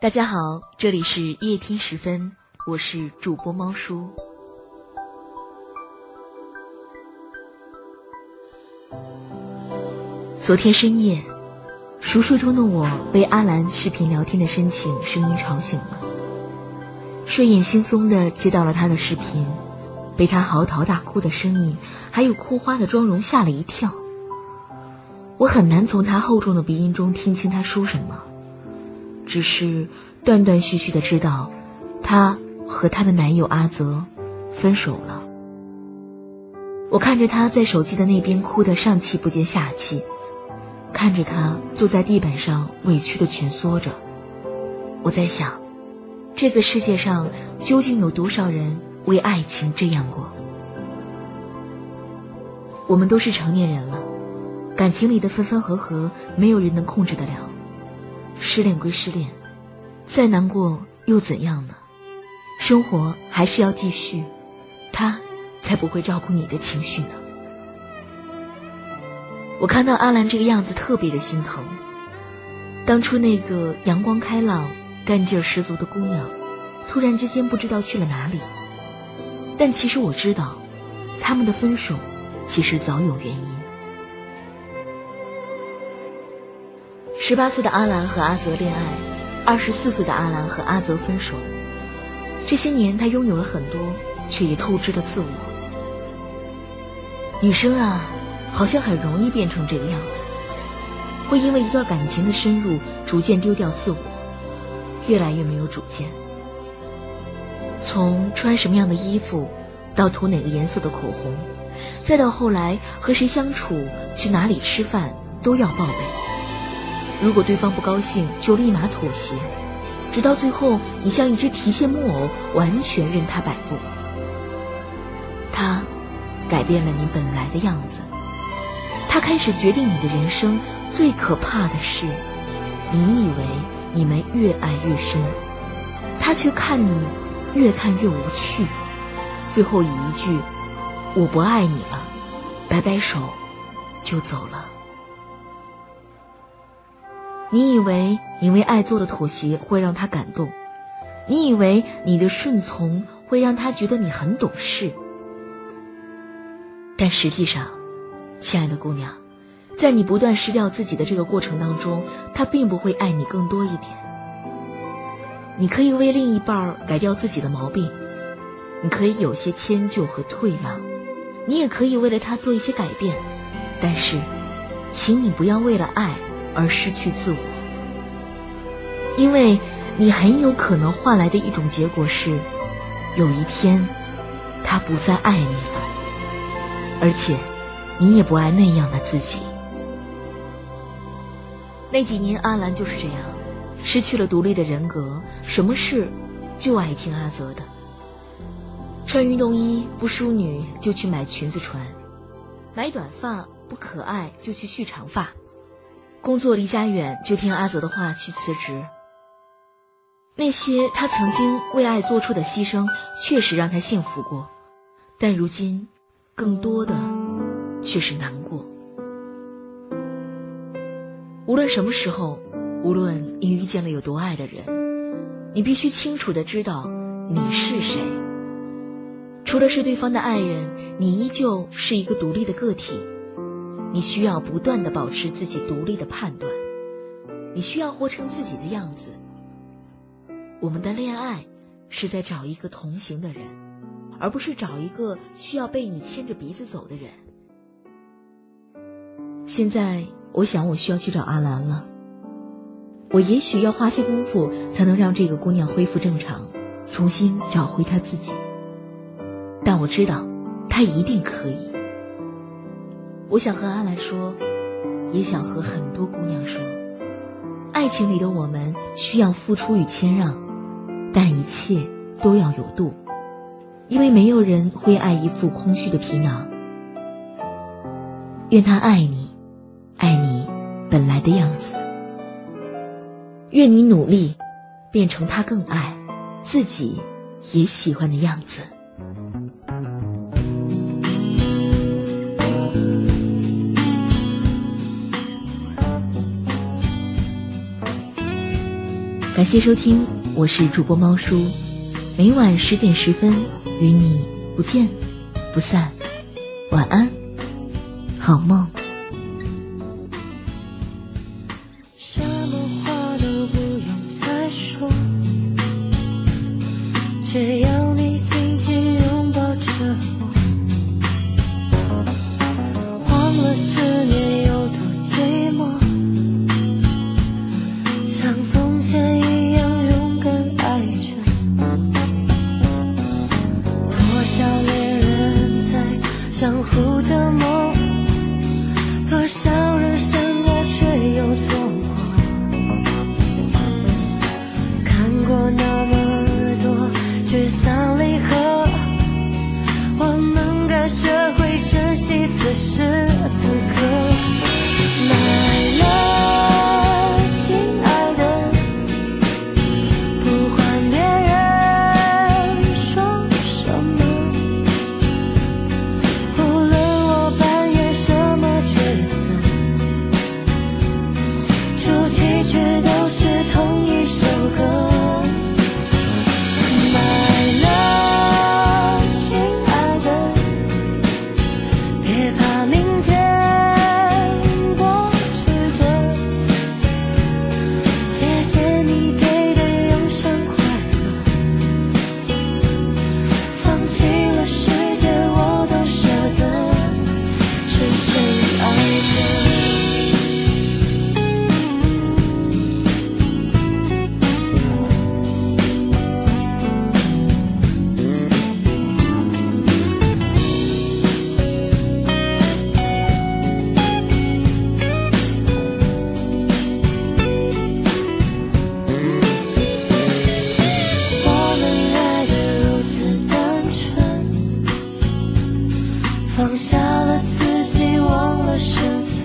大家好，这里是夜听时分，我是主播猫叔。昨天深夜，熟睡中的我被阿兰视频聊天的深情声音吵醒了，睡眼惺忪的接到了他的视频，被他嚎啕大哭的声音还有哭花的妆容吓了一跳。我很难从他厚重的鼻音中听清他说什么，只是断断续续的知道，她和她的男友阿泽分手了。我看着他在手机的那边哭得上气不接下气。看着他坐在地板上委屈的蜷缩着，我在想，这个世界上究竟有多少人为爱情这样过？我们都是成年人了，感情里的分分合合，没有人能控制得了。失恋归失恋，再难过又怎样呢？生活还是要继续，他才不会照顾你的情绪呢。我看到阿兰这个样子，特别的心疼。当初那个阳光开朗、干劲十足的姑娘，突然之间不知道去了哪里。但其实我知道，他们的分手其实早有原因。十八岁的阿兰和阿泽恋爱，二十四岁的阿兰和阿泽分手。这些年，他拥有了很多，却也透支了自我。女生啊。好像很容易变成这个样子，会因为一段感情的深入，逐渐丢掉自我，越来越没有主见。从穿什么样的衣服，到涂哪个颜色的口红，再到后来和谁相处、去哪里吃饭，都要报备。如果对方不高兴，就立马妥协，直到最后，你像一只提线木偶，完全任他摆布。他改变了你本来的样子。他开始决定你的人生，最可怕的是，你以为你们越爱越深，他却看你越看越无趣，最后以一句“我不爱你了”，摆摆手就走了。你以为因为爱做的妥协会让他感动，你以为你的顺从会让他觉得你很懂事，但实际上。亲爱的姑娘，在你不断失掉自己的这个过程当中，他并不会爱你更多一点。你可以为另一半改掉自己的毛病，你可以有些迁就和退让，你也可以为了他做一些改变，但是，请你不要为了爱而失去自我，因为你很有可能换来的一种结果是，有一天，他不再爱你了，而且。你也不爱那样的自己。那几年，阿兰就是这样，失去了独立的人格，什么事就爱听阿泽的。穿运动衣不淑女就去买裙子穿，买短发不可爱就去蓄长发，工作离家远就听阿泽的话去辞职。那些他曾经为爱做出的牺牲，确实让他幸福过，但如今，更多的。却是难过。无论什么时候，无论你遇见了有多爱的人，你必须清楚的知道你是谁。除了是对方的爱人，你依旧是一个独立的个体。你需要不断的保持自己独立的判断，你需要活成自己的样子。我们的恋爱是在找一个同行的人，而不是找一个需要被你牵着鼻子走的人。现在，我想我需要去找阿兰了。我也许要花些功夫，才能让这个姑娘恢复正常，重新找回她自己。但我知道，她一定可以。我想和阿兰说，也想和很多姑娘说，爱情里的我们需要付出与谦让，但一切都要有度，因为没有人会爱一副空虚的皮囊。愿他爱你。爱你本来的样子，愿你努力变成他更爱自己也喜欢的样子。感谢收听我是主播猫叔。每晚十点十分与你不见不散。晚安好梦。江湖觉得放下了自己，忘了身份。